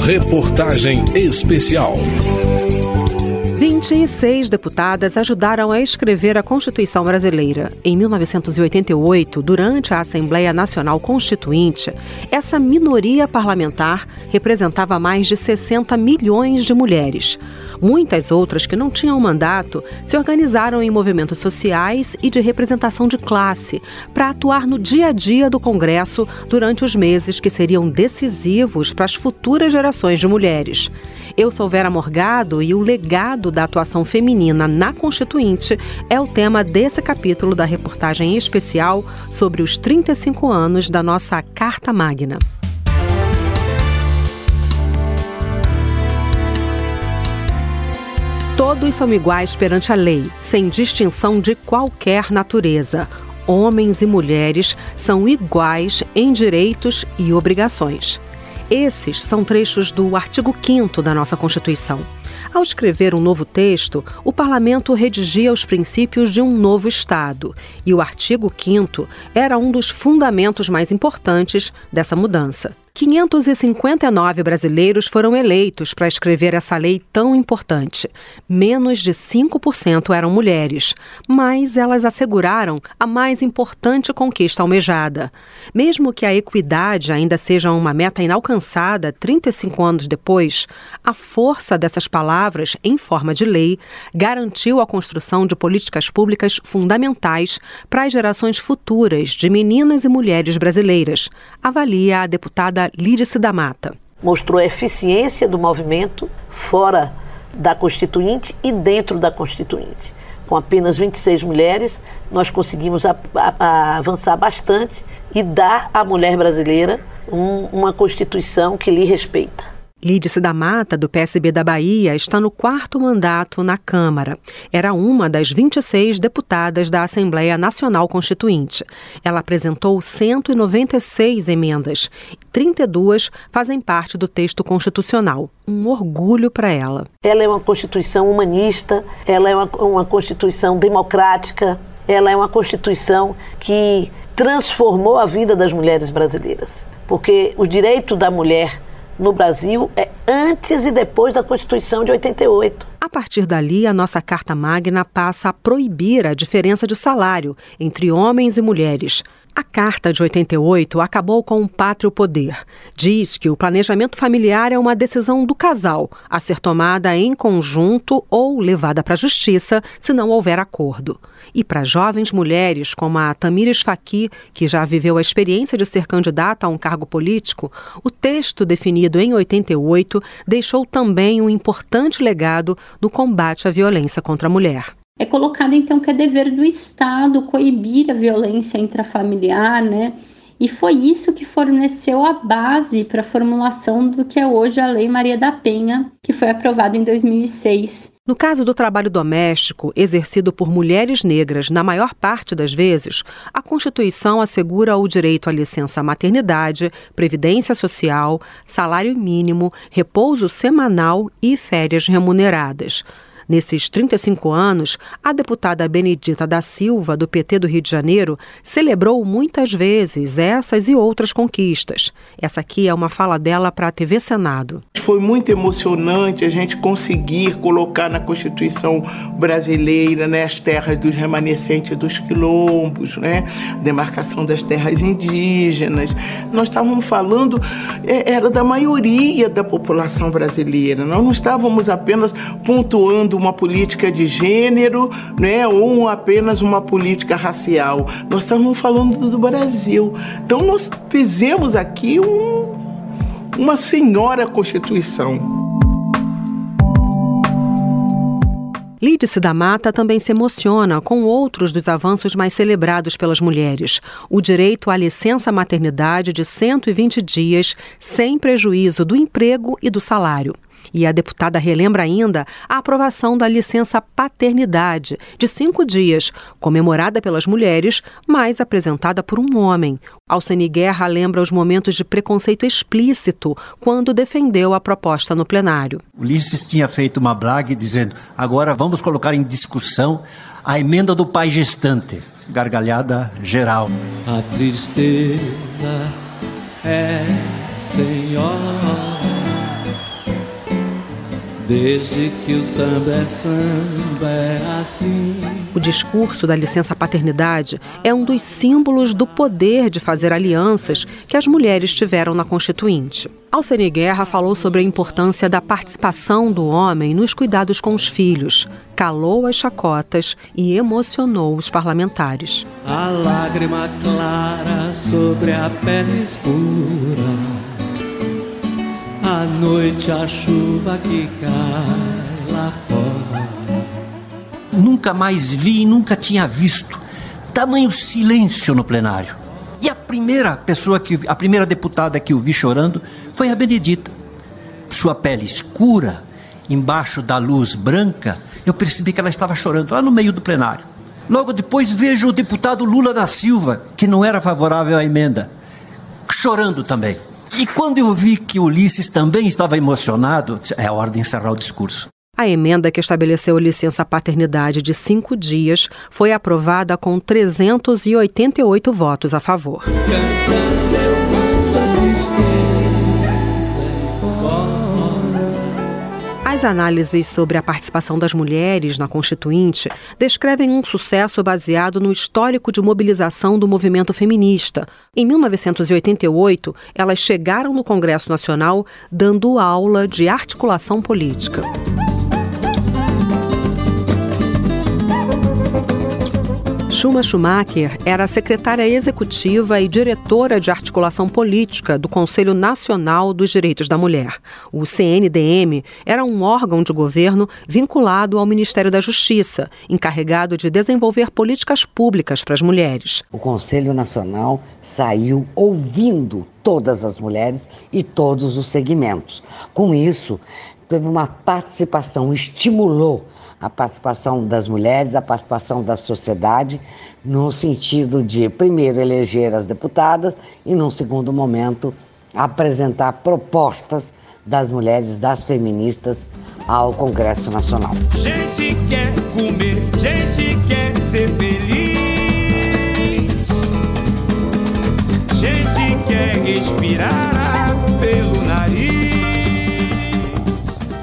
Reportagem especial. 26 deputadas ajudaram a escrever a Constituição brasileira. Em 1988, durante a Assembleia Nacional Constituinte, essa minoria parlamentar representava mais de 60 milhões de mulheres. Muitas outras que não tinham mandato se organizaram em movimentos sociais e de representação de classe para atuar no dia a dia do Congresso durante os meses que seriam decisivos para as futuras gerações de mulheres. Eu sou Vera Morgado e o legado da atuação feminina na Constituinte é o tema desse capítulo da reportagem especial sobre os 35 anos da nossa Carta Magna. Todos são iguais perante a lei, sem distinção de qualquer natureza. Homens e mulheres são iguais em direitos e obrigações. Esses são trechos do artigo 5 da nossa Constituição. Ao escrever um novo texto, o parlamento redigia os princípios de um novo Estado, e o artigo 5 era um dos fundamentos mais importantes dessa mudança. 559 brasileiros foram eleitos para escrever essa lei tão importante. Menos de 5% eram mulheres, mas elas asseguraram a mais importante conquista almejada. Mesmo que a equidade ainda seja uma meta inalcançada 35 anos depois, a força dessas palavras, em forma de lei, garantiu a construção de políticas públicas fundamentais para as gerações futuras de meninas e mulheres brasileiras, avalia a deputada Lídice da Mata. Mostrou a eficiência do movimento fora da Constituinte e dentro da Constituinte. Com apenas 26 mulheres, nós conseguimos a, a, a avançar bastante e dar à mulher brasileira um, uma Constituição que lhe respeita. Lídice da Mata, do PSB da Bahia, está no quarto mandato na Câmara. Era uma das 26 deputadas da Assembleia Nacional Constituinte. Ela apresentou 196 emendas. 32 fazem parte do texto constitucional. Um orgulho para ela. Ela é uma Constituição humanista, ela é uma, uma Constituição democrática, ela é uma Constituição que transformou a vida das mulheres brasileiras. Porque o direito da mulher no Brasil é antes e depois da Constituição de 88. A partir dali, a nossa Carta Magna passa a proibir a diferença de salário entre homens e mulheres. A Carta de 88 acabou com o pátrio poder. Diz que o planejamento familiar é uma decisão do casal, a ser tomada em conjunto ou levada para a justiça se não houver acordo. E para jovens mulheres como a Tamires Faqui, que já viveu a experiência de ser candidata a um cargo político, o texto definido em 88 deixou também um importante legado no combate à violência contra a mulher. É colocado então que é dever do Estado coibir a violência intrafamiliar, né? E foi isso que forneceu a base para a formulação do que é hoje a Lei Maria da Penha, que foi aprovada em 2006. No caso do trabalho doméstico, exercido por mulheres negras na maior parte das vezes, a Constituição assegura o direito à licença maternidade, previdência social, salário mínimo, repouso semanal e férias remuneradas. Nesses 35 anos, a deputada Benedita da Silva, do PT do Rio de Janeiro, celebrou muitas vezes essas e outras conquistas. Essa aqui é uma fala dela para a TV Senado. Foi muito emocionante a gente conseguir colocar na Constituição brasileira né, as terras dos remanescentes dos quilombos, né, demarcação das terras indígenas. Nós estávamos falando, é, era da maioria da população brasileira, nós não estávamos apenas pontuando uma política de gênero, né, ou apenas uma política racial. Nós estamos falando do Brasil. Então nós fizemos aqui um, uma senhora Constituição. Lídice da Mata também se emociona com outros dos avanços mais celebrados pelas mulheres. O direito à licença maternidade de 120 dias, sem prejuízo do emprego e do salário. E a deputada relembra ainda a aprovação da licença paternidade, de cinco dias, comemorada pelas mulheres, mas apresentada por um homem. Alcine Guerra lembra os momentos de preconceito explícito quando defendeu a proposta no plenário. Ulisses tinha feito uma blague dizendo: agora vamos colocar em discussão a emenda do pai gestante. Gargalhada geral. A tristeza é, senhora. Desde que o samba é samba é assim. O discurso da licença paternidade é um dos símbolos do poder de fazer alianças que as mulheres tiveram na Constituinte. Alcene Guerra falou sobre a importância da participação do homem nos cuidados com os filhos, calou as chacotas e emocionou os parlamentares. A lágrima clara sobre a pele escura à noite a chuva que cai lá fora. Nunca mais vi e nunca tinha visto tamanho silêncio no plenário. E a primeira pessoa que a primeira deputada que o vi chorando foi a Benedita. Sua pele escura, embaixo da luz branca, eu percebi que ela estava chorando lá no meio do plenário. Logo depois vejo o deputado Lula da Silva, que não era favorável à emenda, chorando também. E quando eu vi que Ulisses também estava emocionado, é hora de encerrar o discurso. A emenda que estabeleceu licença paternidade de cinco dias foi aprovada com 388 votos a favor. As análises sobre a participação das mulheres na Constituinte descrevem um sucesso baseado no histórico de mobilização do movimento feminista. Em 1988, elas chegaram no Congresso Nacional dando aula de articulação política. Schuma Schumacher era secretária executiva e diretora de articulação política do Conselho Nacional dos Direitos da Mulher. O CNDM era um órgão de governo vinculado ao Ministério da Justiça, encarregado de desenvolver políticas públicas para as mulheres. O Conselho Nacional saiu ouvindo todas as mulheres e todos os segmentos. Com isso, teve uma participação, estimulou a participação das mulheres, a participação da sociedade, no sentido de, primeiro, eleger as deputadas e, num segundo momento, apresentar propostas das mulheres, das feministas, ao Congresso Nacional. Gente quer comer, gente quer ser feliz. Gente quer respirar pelo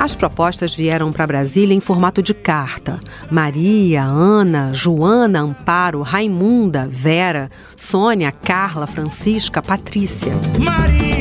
As propostas vieram para Brasília em formato de carta. Maria, Ana, Joana, Amparo, Raimunda, Vera, Sônia, Carla, Francisca, Patrícia. Marina,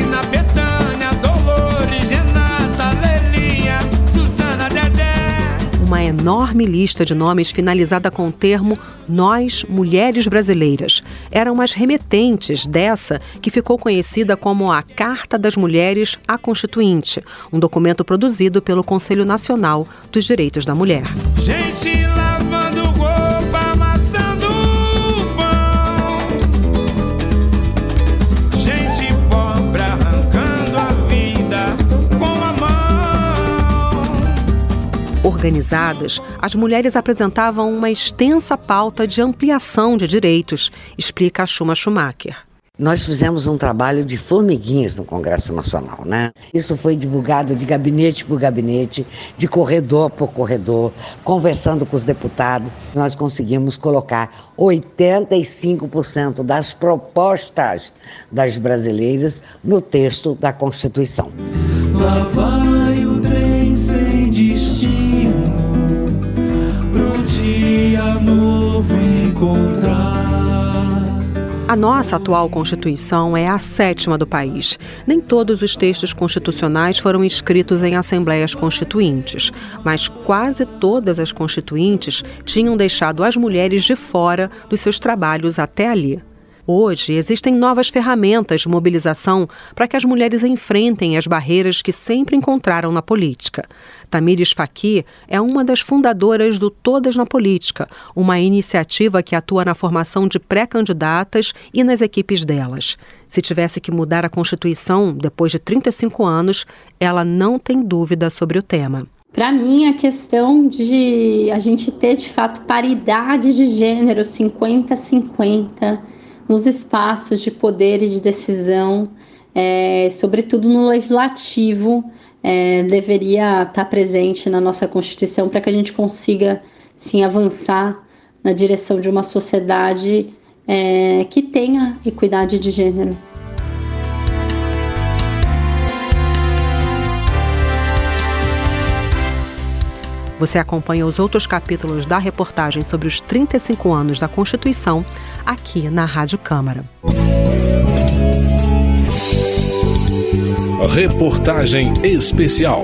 Uma enorme lista de nomes finalizada com o termo Nós, Mulheres Brasileiras. Eram as remetentes dessa que ficou conhecida como a Carta das Mulheres à Constituinte, um documento produzido pelo Conselho Nacional dos Direitos da Mulher. Gente Organizadas, as mulheres apresentavam uma extensa pauta de ampliação de direitos, explica a Schuma Schumacher. Nós fizemos um trabalho de formiguinhas no Congresso Nacional, né? Isso foi divulgado de gabinete por gabinete, de corredor por corredor, conversando com os deputados. Nós conseguimos colocar 85% das propostas das brasileiras no texto da Constituição. Lá A nossa atual Constituição é a sétima do país. Nem todos os textos constitucionais foram escritos em assembleias constituintes, mas quase todas as constituintes tinham deixado as mulheres de fora dos seus trabalhos até ali. Hoje, existem novas ferramentas de mobilização para que as mulheres enfrentem as barreiras que sempre encontraram na política. Tamires Faqui é uma das fundadoras do Todas na Política, uma iniciativa que atua na formação de pré-candidatas e nas equipes delas. Se tivesse que mudar a Constituição depois de 35 anos, ela não tem dúvida sobre o tema. Para mim, a questão de a gente ter de fato paridade de gênero 50-50 nos espaços de poder e de decisão, é, sobretudo no legislativo, é, deveria estar presente na nossa Constituição para que a gente consiga sim avançar na direção de uma sociedade é, que tenha equidade de gênero. Você acompanha os outros capítulos da reportagem sobre os 35 anos da Constituição aqui na Rádio Câmara. Reportagem especial.